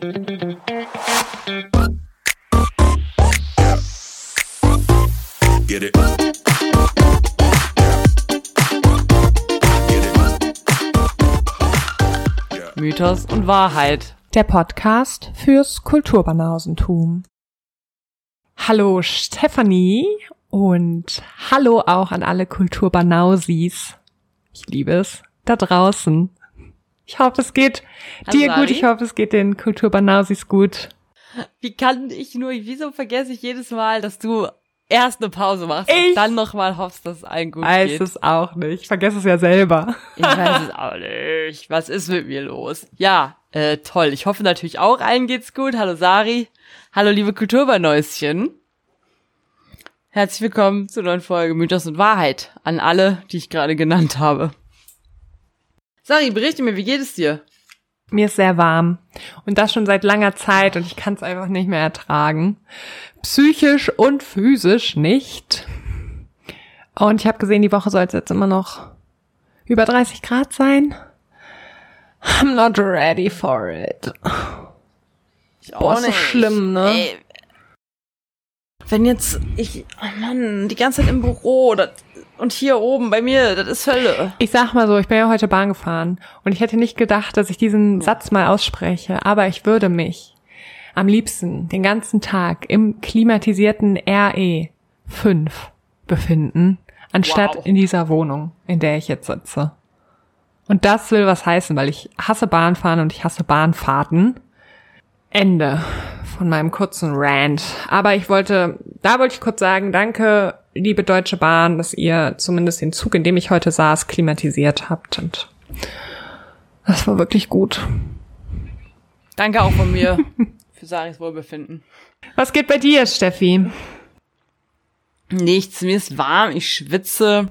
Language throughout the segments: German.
Get it. Mythos und Wahrheit. Der Podcast fürs Kulturbanausentum. Hallo Stefanie und hallo auch an alle Kulturbanausis. Ich liebe es. Da draußen. Ich hoffe, es geht Hallo, dir gut. Ich hoffe, es geht den Kulturbanausis gut. Wie kann ich nur, wieso vergesse ich jedes Mal, dass du erst eine Pause machst Ich und dann nochmal hoffst, dass es allen gut Weiß geht? es auch nicht. Ich vergesse es ja selber. Ich weiß es auch nicht. Was ist mit mir los? Ja, äh, toll. Ich hoffe natürlich auch, allen geht's gut. Hallo Sari. Hallo liebe Kulturbanäuschen. Herzlich willkommen zur neuen Folge Mythos und Wahrheit an alle, die ich gerade genannt habe. Sari, berichte mir, wie geht es dir? Mir ist sehr warm. Und das schon seit langer Zeit und ich kann es einfach nicht mehr ertragen. Psychisch und physisch nicht. Und ich habe gesehen, die Woche soll es jetzt immer noch über 30 Grad sein. I'm not ready for it. Ich Boah, ist so schlimm, ne? Ey. Wenn jetzt ich, oh Mann, die ganze Zeit im Büro das, und hier oben bei mir, das ist Hölle. Ich sag mal so, ich bin ja heute Bahn gefahren und ich hätte nicht gedacht, dass ich diesen Satz mal ausspreche, aber ich würde mich am liebsten den ganzen Tag im klimatisierten RE 5 befinden, anstatt Wow. in dieser Wohnung, in der ich jetzt sitze. Und das will was heißen, weil ich hasse Bahnfahren und ich hasse Bahnfahrten. Ende von meinem kurzen Rant. Aber ich wollte, da wollte ich kurz sagen, danke, liebe Deutsche Bahn, dass ihr zumindest den Zug, in dem ich heute saß, klimatisiert habt. Und das war wirklich gut. Danke auch von mir für Saris Wohlbefinden. Was geht bei dir, Steffi? Nichts, mir ist warm, ich schwitze.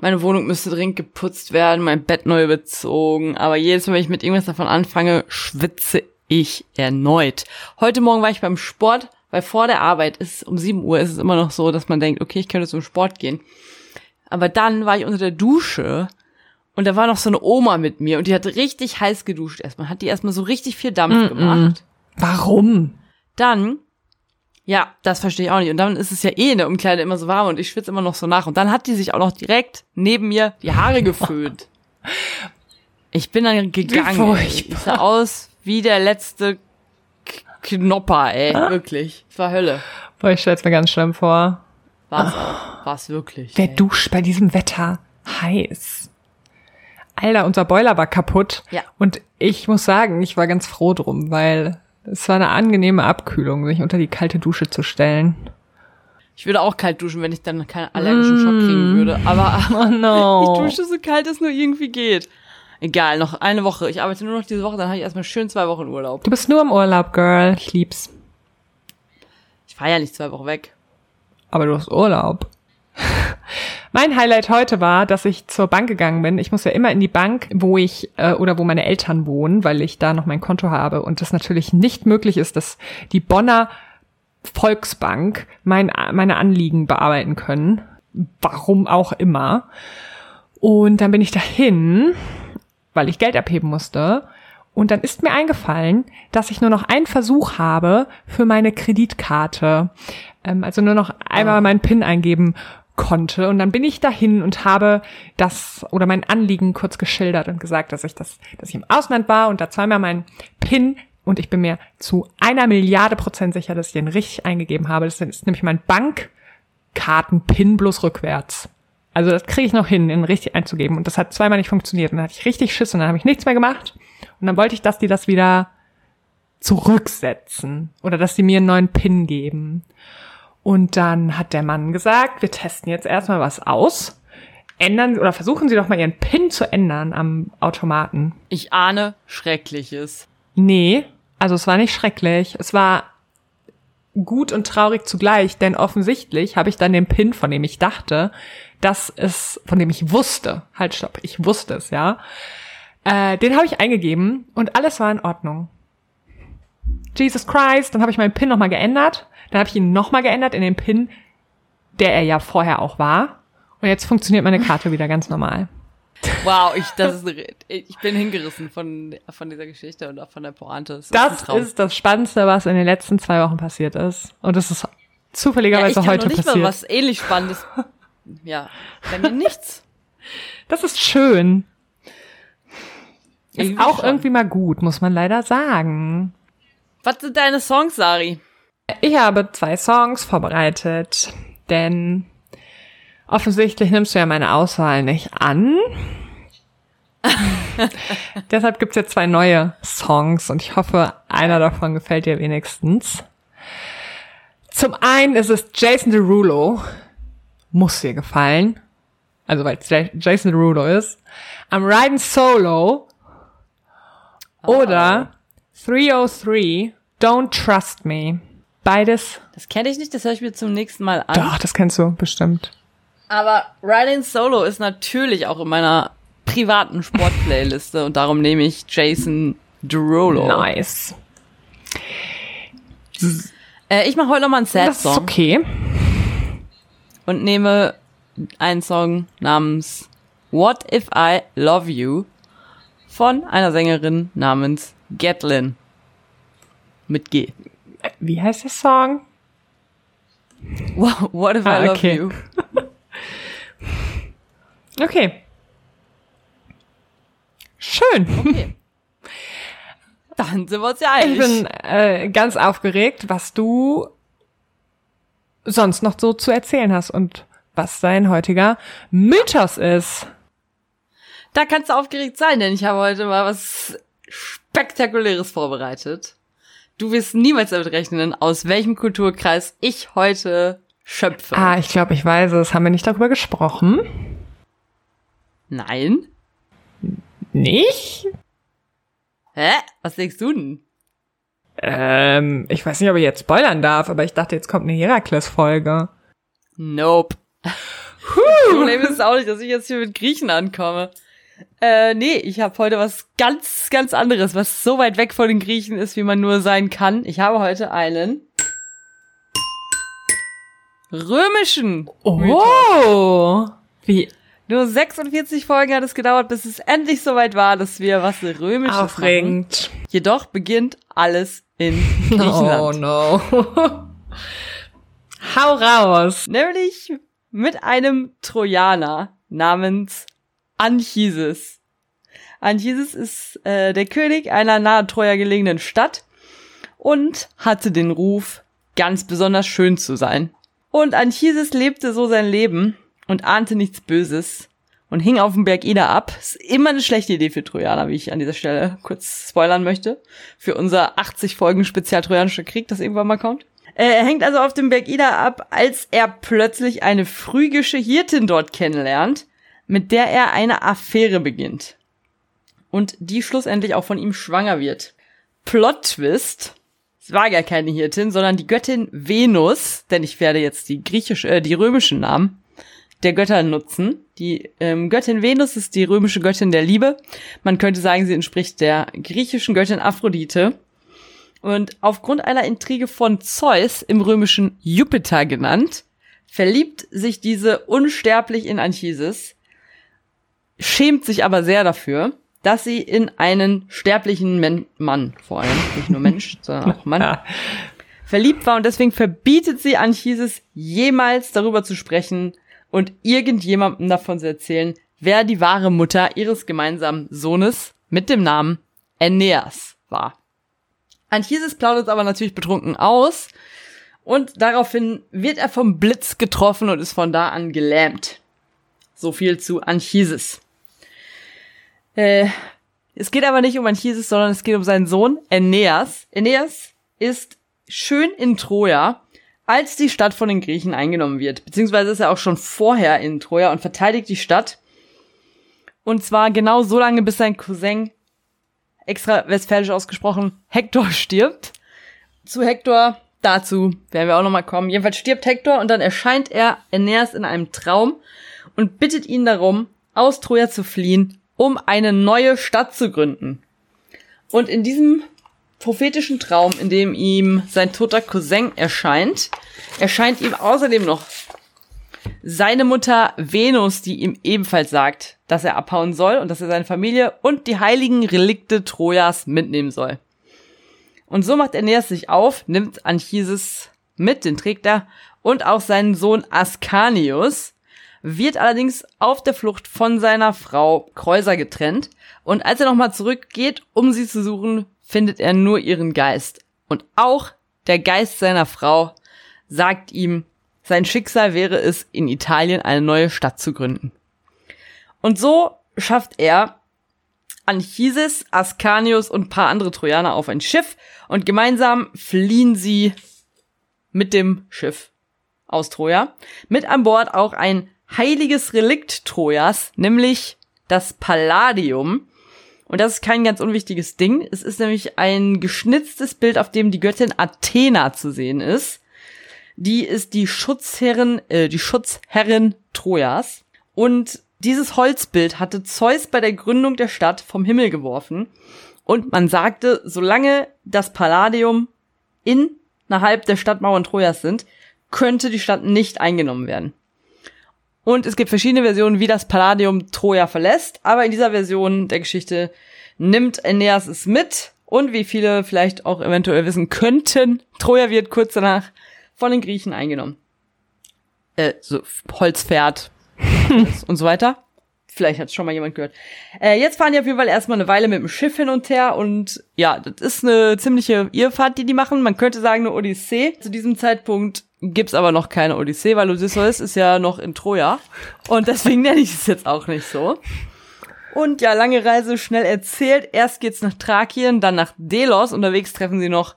Meine Wohnung müsste dringend geputzt werden, mein Bett neu bezogen. Aber jedes Mal, wenn ich mit irgendwas davon anfange, schwitze ich erneut. Heute Morgen war ich beim Sport, weil vor der Arbeit ist um 7 Uhr ist es immer noch so, dass man denkt, okay, ich könnte zum Sport gehen. Aber dann war ich unter der Dusche und da war noch so eine Oma mit mir und die hat richtig heiß geduscht erstmal. Hat die erstmal so richtig viel Dampf gemacht. Warum? Dann, ja, das verstehe ich auch nicht. Und dann ist es ja eh in der Umkleide immer so warm und ich schwitze immer noch so nach. Und dann hat die sich auch noch direkt neben mir die Haare geföhnt. Ich bin dann gegangen. Ich sah aus wie der letzte Knopper, ey. Wirklich. Es war Hölle. Boah, ich stell's mir ganz schlimm vor. War's auch. War's wirklich. Wer ey. duscht bei diesem Wetter? Heiß. Alter, unser Boiler war kaputt. Ja. Und ich muss sagen, ich war ganz froh drum, weil es war eine angenehme Abkühlung, sich unter die kalte Dusche zu stellen. Ich würde auch kalt duschen, wenn ich dann keinen allergischen Schock kriegen würde. Aber Oh no. ich dusche so kalt, es nur irgendwie geht. Egal, noch eine Woche. Ich arbeite nur noch diese Woche, dann habe ich erstmal schön zwei Wochen Urlaub. Du bist nur im Urlaub, Girl. Ich lieb's. Ich fahre ja nicht zwei Wochen weg. Aber du hast Urlaub. Mein Highlight heute war, dass ich zur Bank gegangen bin. Ich muss ja immer in die Bank, wo ich äh, oder wo meine Eltern wohnen, weil ich da noch mein Konto habe und das natürlich nicht möglich ist, dass die Bonner Volksbank mein, meine Anliegen bearbeiten können. Warum auch immer. Und dann bin ich dahin, weil ich Geld abheben musste. Und dann ist mir eingefallen, dass ich nur noch einen Versuch habe für meine Kreditkarte. Ähm, also nur noch einmal meinen PIN eingeben konnte. Und dann bin ich dahin und habe das oder mein Anliegen kurz geschildert und gesagt, dass ich das, dass ich im Ausland war und da zweimal meinen PIN und ich bin mir zu einer Milliarde Prozent sicher, dass ich den richtig eingegeben habe. Das ist nämlich mein Bankkarten-PIN bloß rückwärts. Also das kriege ich noch hin, den richtig einzugeben. Und das hat zweimal nicht funktioniert. Und dann hatte ich richtig Schiss und dann habe ich nichts mehr gemacht. Und dann wollte ich, dass die das wieder zurücksetzen. Oder dass die mir einen neuen PIN geben. Und dann hat der Mann gesagt, wir testen jetzt erstmal was aus. Ändern oder versuchen Sie doch mal Ihren PIN zu ändern am Automaten. Ich ahne Schreckliches. Nee, also es war nicht schrecklich. Es war gut und traurig zugleich, denn offensichtlich habe ich dann den Pin, von dem ich dachte, dass es, von dem ich wusste, halt stopp, ich wusste es, ja, äh, den habe ich eingegeben und alles war in Ordnung. Jesus Christ, dann habe ich meinen Pin nochmal geändert, dann habe ich ihn nochmal geändert in den Pin, der er ja vorher auch war. Und jetzt funktioniert meine Karte wieder ganz normal. Wow, ich, das ist, ich bin hingerissen von, von dieser Geschichte und auch von der Pointe. Das, das ist das Spannendste, was in den letzten zwei Wochen passiert ist. Und das ist zufälligerweise ja, ich heute noch nicht passiert. Mal was ähnlich Spannendes. ja, bei mir nichts. Das ist schön. Ist auch schon. irgendwie mal gut, muss man leider sagen. Was sind deine Songs, Sari? Ich habe zwei Songs vorbereitet, denn offensichtlich nimmst du ja meine Auswahl nicht an. Deshalb gibt's jetzt zwei neue Songs und ich hoffe, einer davon gefällt dir wenigstens. Zum einen ist es Jason Derulo. Muss dir gefallen. Also weil es Jason Derulo ist. I'm Riding Solo. Oder oh. 303 Don't Trust Me. Beides. Das kenne ich nicht, das höre ich mir zum nächsten Mal an. Doch, das kennst du bestimmt. Aber Riding Solo ist natürlich auch in meiner privaten Sportplayliste und darum nehme ich Jason Derulo. Nice. Äh, ich mache heute nochmal einen Sad-Song. Das ist okay. Und nehme einen Song namens What If I Love You von einer Sängerin namens Gatlin. Mit G. Wie heißt der Song? What if ah, I love okay. you? Okay. Schön. Okay. Dann sind wir uns ja einig. Ich bin äh, ganz aufgeregt, was du sonst noch so zu erzählen hast und was dein heutiger Mythos ist. Da kannst du aufgeregt sein, denn ich habe heute mal was Spektakuläres vorbereitet. Du wirst niemals damit rechnen, aus welchem Kulturkreis ich heute schöpfe. Ah, ich glaube, ich weiß es. Haben wir nicht darüber gesprochen? Nein. Nicht? Hä? Was denkst du denn? Ähm, ich weiß nicht, ob ich jetzt spoilern darf, aber ich dachte, jetzt kommt eine Herakles-Folge. Nope. Puh. Problem ist auch nicht, dass ich jetzt hier mit Griechen ankomme. Äh, nee, ich habe heute was ganz, ganz anderes, was so weit weg von den Griechen ist, wie man nur sein kann. Ich habe heute einen römischen. Oh, Mythos. wie? Nur 46 Folgen hat es gedauert, bis es endlich soweit war, dass wir was römisches Aufregend. Machen. Jedoch beginnt alles in Griechenland. Oh no. Hau raus. Nämlich mit einem Trojaner namens Anchises. Anchises ist äh, der König einer nahe Troja gelegenen Stadt und hatte den Ruf, ganz besonders schön zu sein. Und Anchises lebte so sein Leben und ahnte nichts Böses und hing auf dem Berg Ida ab. Ist immer eine schlechte Idee für Trojaner, wie ich an dieser Stelle kurz spoilern möchte. Für unser 80 Folgen Spezial Trojanischer Krieg, das irgendwann mal kommt. Er hängt also auf dem Berg Ida ab, als er plötzlich eine phrygische Hirtin dort kennenlernt, mit der er eine Affäre beginnt. Und die schlussendlich auch von ihm schwanger wird. Plot Twist. Es war gar keine Hirtin, sondern die Göttin Venus, denn ich werde jetzt die griechische, äh, die römischen Namen der Götter nutzen. Die ähm, Göttin Venus ist die römische Göttin der Liebe. Man könnte sagen, sie entspricht der griechischen Göttin Aphrodite. Und aufgrund einer Intrige von Zeus, im römischen Jupiter genannt, verliebt sich diese unsterblich in Anchises, schämt sich aber sehr dafür, dass sie in einen sterblichen Men Mann, vor allem, nicht nur Mensch, sondern auch Mann, verliebt war und deswegen verbietet sie Anchises jemals darüber zu sprechen und irgendjemandem davon zu erzählen, wer die wahre Mutter ihres gemeinsamen Sohnes mit dem Namen Aeneas war. Anchises plaudert aber natürlich betrunken aus und daraufhin wird er vom Blitz getroffen und ist von da an gelähmt. So viel zu Anchises. Äh, es geht aber nicht um Anchises, sondern es geht um seinen Sohn Aeneas. Aeneas ist schön in Troja, als die Stadt von den Griechen eingenommen wird. Beziehungsweise ist er auch schon vorher in Troja und verteidigt die Stadt. Und zwar genau so lange, bis sein Cousin extra westfälisch ausgesprochen, Hector stirbt. Zu Hector, dazu werden wir auch nochmal kommen. Jedenfalls stirbt Hector und dann erscheint er Aeneas in einem Traum und bittet ihn darum, aus Troja zu fliehen, um eine neue Stadt zu gründen. Und in diesem prophetischen Traum, in dem ihm sein toter Cousin erscheint, erscheint ihm außerdem noch seine Mutter Venus, die ihm ebenfalls sagt, dass er abhauen soll und dass er seine Familie und die heiligen Relikte Trojas mitnehmen soll. Und so macht Aeneas sich auf, nimmt Anchises mit, den trägt er, und auch seinen Sohn Ascanius, wird allerdings auf der Flucht von seiner Frau Kreuser getrennt. Und als er nochmal zurückgeht, um sie zu suchen, findet er nur ihren Geist. Und auch der Geist seiner Frau sagt ihm, sein Schicksal wäre es, in Italien eine neue Stadt zu gründen. Und so schafft er Anchises, Ascanius und paar andere Trojaner auf ein Schiff und gemeinsam fliehen sie mit dem Schiff aus Troja. Mit an Bord auch ein heiliges Relikt Trojas, nämlich das Palladium. Und das ist kein ganz unwichtiges Ding. Es ist nämlich ein geschnitztes Bild, auf dem die Göttin Athena zu sehen ist. Die ist die Schutzherrin, äh, die Schutzherrin Trojas. Und dieses Holzbild hatte Zeus bei der Gründung der Stadt vom Himmel geworfen. Und man sagte, solange das Palladium innerhalb der Stadtmauern Trojas sind, könnte die Stadt nicht eingenommen werden. Und es gibt verschiedene Versionen, wie das Palladium Troja verlässt, aber in dieser Version der Geschichte nimmt Aeneas es mit und wie viele vielleicht auch eventuell wissen könnten, Troja wird kurz danach von den Griechen eingenommen. Äh, so Holzpferd und so weiter. Vielleicht hat es schon mal jemand gehört. Äh, jetzt fahren die auf jeden Fall erstmal eine Weile mit dem Schiff hin und her und ja, das ist eine ziemliche Irrfahrt, die die machen. Man könnte sagen eine Odyssee. Zu diesem Zeitpunkt gibt's aber noch keine Odyssee, weil Odysseus ist ja noch in Troja. Und deswegen nenne ich es jetzt auch nicht so. Und ja, lange Reise schnell erzählt. Erst geht's nach Thrakien, dann nach Delos. Unterwegs treffen sie noch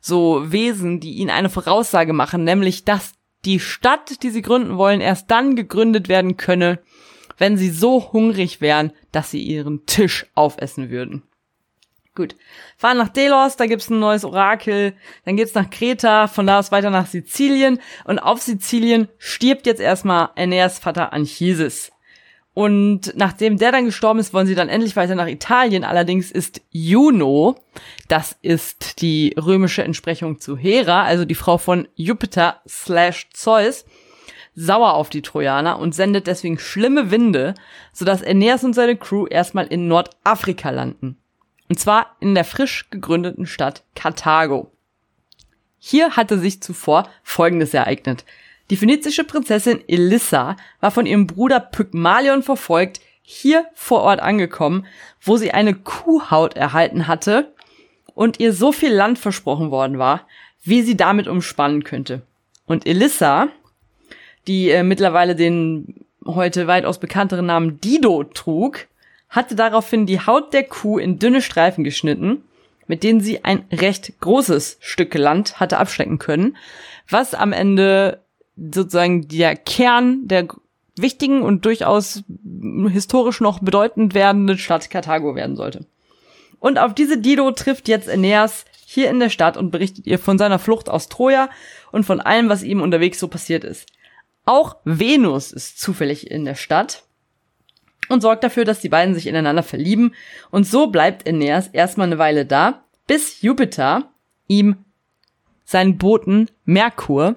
so Wesen, die ihnen eine Voraussage machen, nämlich, dass die Stadt, die sie gründen wollen, erst dann gegründet werden könne, wenn sie so hungrig wären, dass sie ihren Tisch aufessen würden. Gut. Fahren nach Delos, da gibt's ein neues Orakel. Dann geht's nach Kreta, von da aus weiter nach Sizilien. Und auf Sizilien stirbt jetzt erstmal Aeneas Vater Anchises. Und nachdem der dann gestorben ist, wollen sie dann endlich weiter nach Italien. Allerdings ist Juno, das ist die römische Entsprechung zu Hera, also die Frau von Jupiter slash Zeus, sauer auf die Trojaner und sendet deswegen schlimme Winde, sodass Aeneas und seine Crew erstmal in Nordafrika landen. Und zwar in der frisch gegründeten Stadt Karthago. Hier hatte sich zuvor Folgendes ereignet. Die phönizische Prinzessin Elissa war von ihrem Bruder Pygmalion verfolgt, hier vor Ort angekommen, wo sie eine Kuhhaut erhalten hatte und ihr so viel Land versprochen worden war, wie sie damit umspannen könnte. Und Elissa, die äh, mittlerweile den heute weitaus bekannteren Namen Dido trug, hatte daraufhin die Haut der Kuh in dünne Streifen geschnitten, mit denen sie ein recht großes Stück Land hatte abstecken können, was am Ende sozusagen der Kern der wichtigen und durchaus historisch noch bedeutend werdenden Stadt Karthago werden sollte. Und auf diese Dido trifft jetzt Aeneas hier in der Stadt und berichtet ihr von seiner Flucht aus Troja und von allem, was ihm unterwegs so passiert ist. Auch Venus ist zufällig in der Stadt und sorgt dafür, dass die beiden sich ineinander verlieben. Und so bleibt Aeneas erstmal eine Weile da, bis Jupiter ihm seinen Boten Merkur,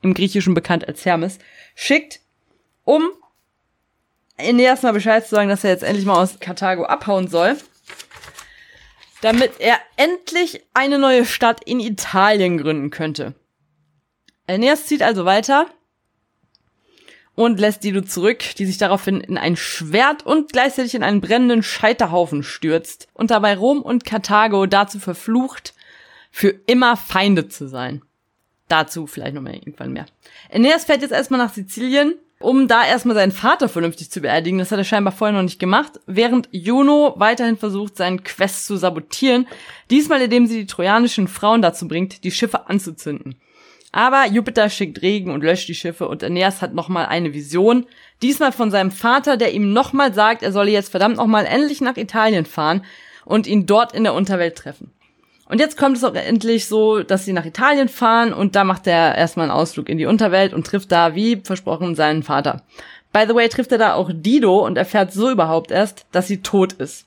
im Griechischen bekannt als Hermes, schickt, um Aeneas mal Bescheid zu sagen, dass er jetzt endlich mal aus Karthago abhauen soll, damit er endlich eine neue Stadt in Italien gründen könnte. Aeneas zieht also weiter und lässt Dido zurück, die sich daraufhin in ein Schwert und gleichzeitig in einen brennenden Scheiterhaufen stürzt und dabei Rom und Karthago dazu verflucht, für immer Feinde zu sein. Dazu vielleicht noch mal irgendwann mehr. Aeneas fährt jetzt erstmal nach Sizilien, um da erstmal seinen Vater vernünftig zu beerdigen. Das hat er scheinbar vorher noch nicht gemacht, während Juno weiterhin versucht, seinen Quest zu sabotieren, diesmal indem sie die trojanischen Frauen dazu bringt, die Schiffe anzuzünden. Aber Jupiter schickt Regen und löscht die Schiffe und Aeneas hat nochmal eine Vision. Diesmal von seinem Vater, der ihm nochmal sagt, er solle jetzt verdammt nochmal endlich nach Italien fahren und ihn dort in der Unterwelt treffen. Und jetzt kommt es auch endlich so, dass sie nach Italien fahren und da macht er erstmal einen Ausflug in die Unterwelt und trifft da, wie versprochen, seinen Vater. By the way, trifft er da auch Dido und erfährt so überhaupt erst, dass sie tot ist.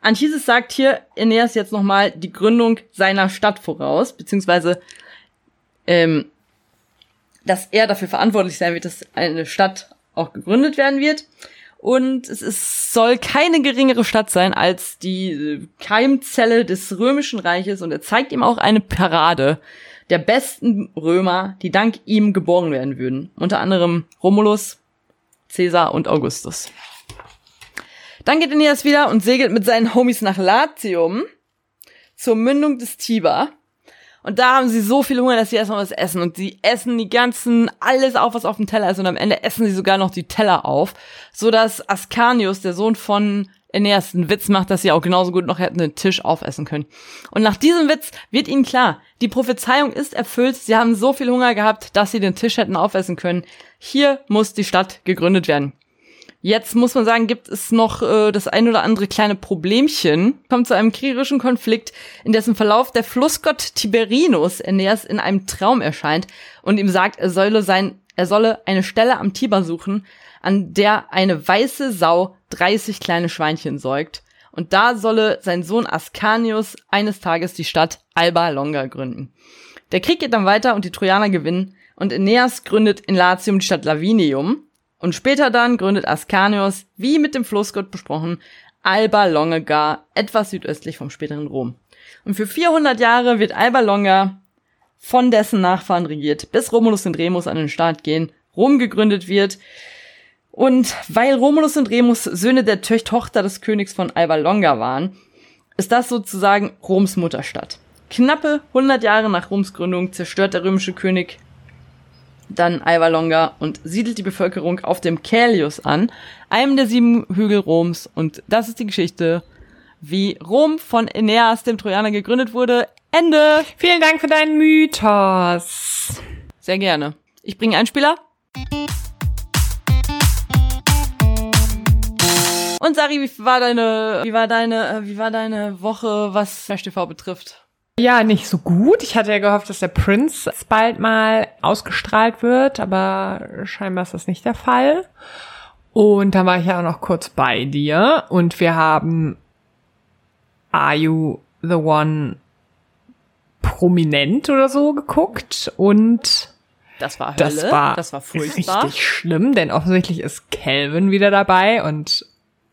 Anchises sagt hier Aeneas jetzt nochmal die Gründung seiner Stadt voraus, beziehungsweise ähm, dass er dafür verantwortlich sein wird, dass eine Stadt auch gegründet werden wird. Und es ist, soll keine geringere Stadt sein als die äh, Keimzelle des Römischen Reiches. Und er zeigt ihm auch eine Parade der besten Römer, die dank ihm geboren werden würden. Unter anderem Romulus, Caesar und Augustus. Dann geht Aeneas wieder und segelt mit seinen Homies nach Latium zur Mündung des Tiber. Und da haben sie so viel Hunger, dass sie erstmal was essen. Und sie essen die ganzen, alles auf, was auf dem Teller ist. Und am Ende essen sie sogar noch die Teller auf. So dass Ascanius, der Sohn von Aeneas, einen Witz macht, dass sie auch genauso gut noch hätten den Tisch aufessen können. Und nach diesem Witz wird ihnen klar, die Prophezeiung ist erfüllt. Sie haben so viel Hunger gehabt, dass sie den Tisch hätten aufessen können. Hier muss die Stadt gegründet werden. Jetzt muss man sagen, gibt es noch äh, das ein oder andere kleine Problemchen. Kommt zu einem kriegerischen Konflikt, in dessen Verlauf der Flussgott Tiberinus Aeneas in einem Traum erscheint und ihm sagt, er solle sein, er solle eine Stelle am Tiber suchen, an der eine weiße Sau 30 kleine Schweinchen säugt. Und da solle sein Sohn Ascanius eines Tages die Stadt Alba Longa gründen. Der Krieg geht dann weiter und die Trojaner gewinnen und Aeneas gründet in Latium die Stadt Lavinium, und später dann gründet Ascanius, wie mit dem Flussgott besprochen, Alba Longa, etwas südöstlich vom späteren Rom. Und für 400 Jahre wird Alba Longa von dessen Nachfahren regiert, bis Romulus und Remus an den Start gehen, Rom gegründet wird. Und weil Romulus und Remus Söhne der Tochter des Königs von Alba Longa waren, ist das sozusagen Roms Mutterstadt. Knappe 100 Jahre nach Roms Gründung zerstört der römische König dann Alba Longa und siedelt die Bevölkerung auf dem Caelius an, einem der sieben Hügel Roms. Und das ist die Geschichte, wie Rom von Aeneas, dem Trojaner, gegründet wurde. Ende! Vielen Dank für deinen Mythos. Sehr gerne. Ich bringe einen Spieler. Und Sari, wie war deine, wie war deine, wie war deine Woche, was Flash TV betrifft? Ja, nicht so gut. Ich hatte ja gehofft, dass der Prince bald mal ausgestrahlt wird, aber scheinbar ist das nicht der Fall. Und dann war ich ja auch noch kurz bei dir und wir haben Are You the One prominent oder so geguckt und das war Hölle, das war, das war furchtbar. richtig schlimm, denn offensichtlich ist Calvin wieder dabei und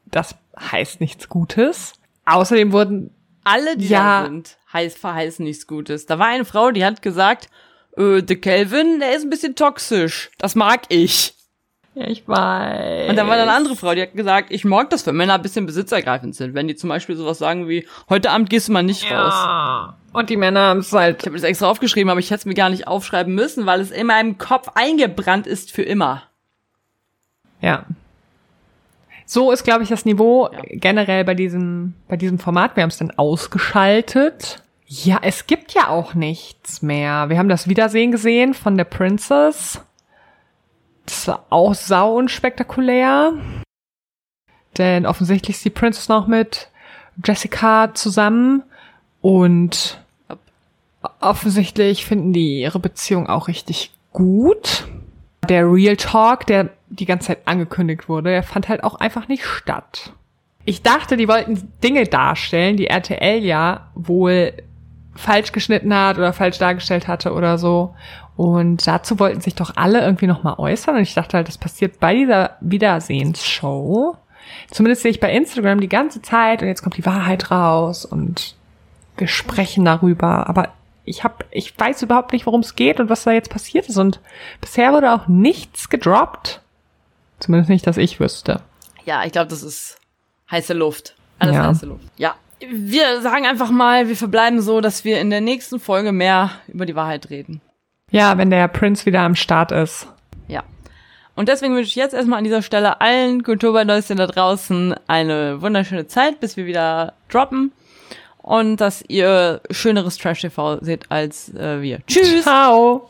das heißt nichts Gutes. Außerdem wurden alle, die ja, da sind, heiß, verheißen nichts Gutes. Da war eine Frau, die hat gesagt, äh, der Kelvin, der ist ein bisschen toxisch. Das mag ich. Ja, ich weiß. Und dann war da eine andere Frau, die hat gesagt, ich mag das, wenn Männer ein bisschen besitzergreifend sind. Wenn die zum Beispiel sowas sagen wie, heute Abend gehst du mal nicht ja. raus. Und die Männer haben es halt. Ich habe das extra aufgeschrieben, aber ich hätte es mir gar nicht aufschreiben müssen, weil es in meinem Kopf eingebrannt ist für immer. Ja. So ist, glaube ich, das Niveau ja. generell bei diesem, bei diesem Format. Wir haben es dann ausgeschaltet. Ja, es gibt ja auch nichts mehr. Wir haben das Wiedersehen gesehen von der Princess. Das war auch sau unspektakulär. Denn offensichtlich ist die Princess noch mit Jessica zusammen und offensichtlich finden die ihre Beziehung auch richtig gut. Der Real Talk, der die ganze Zeit angekündigt wurde, der fand halt auch einfach nicht statt. Ich dachte, die wollten Dinge darstellen, die RTL ja wohl falsch geschnitten hat oder falsch dargestellt hatte oder so. Und dazu wollten sich doch alle irgendwie nochmal äußern. Und ich dachte halt, das passiert bei dieser Wiedersehensshow. Zumindest sehe ich bei Instagram die ganze Zeit und jetzt kommt die Wahrheit raus und wir sprechen darüber. Aber ich hab, ich weiß überhaupt nicht, worum es geht und was da jetzt passiert ist. Und bisher wurde auch nichts gedroppt. Zumindest nicht, dass ich wüsste. Ja, ich glaube, das ist heiße Luft. Alles ja. heiße Luft. Ja. Wir sagen einfach mal, wir verbleiben so, dass wir in der nächsten Folge mehr über die Wahrheit reden. Ja, wenn der Prince wieder am Start ist. Ja. Und deswegen wünsche ich jetzt erstmal an dieser Stelle allen Kulturbeideuschen da draußen eine wunderschöne Zeit, bis wir wieder droppen. Und dass ihr schöneres Trash-TV seht als äh, wir. Tschüss. Ciao.